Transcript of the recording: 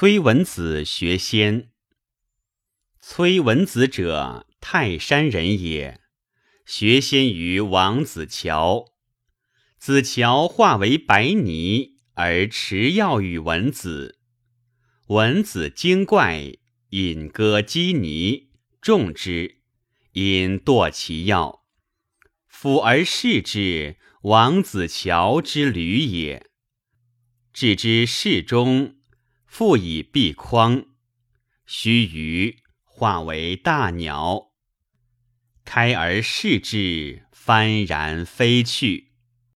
崔文子学仙。崔文子者，泰山人也，学仙于王子乔。子乔化为白泥，而持药与文子。文子精怪，引歌击泥，众之，因堕其药。俯而视之，王子乔之旅也。置之室中。复以蔽筐，须臾化为大鸟，开而视之，幡然飞去。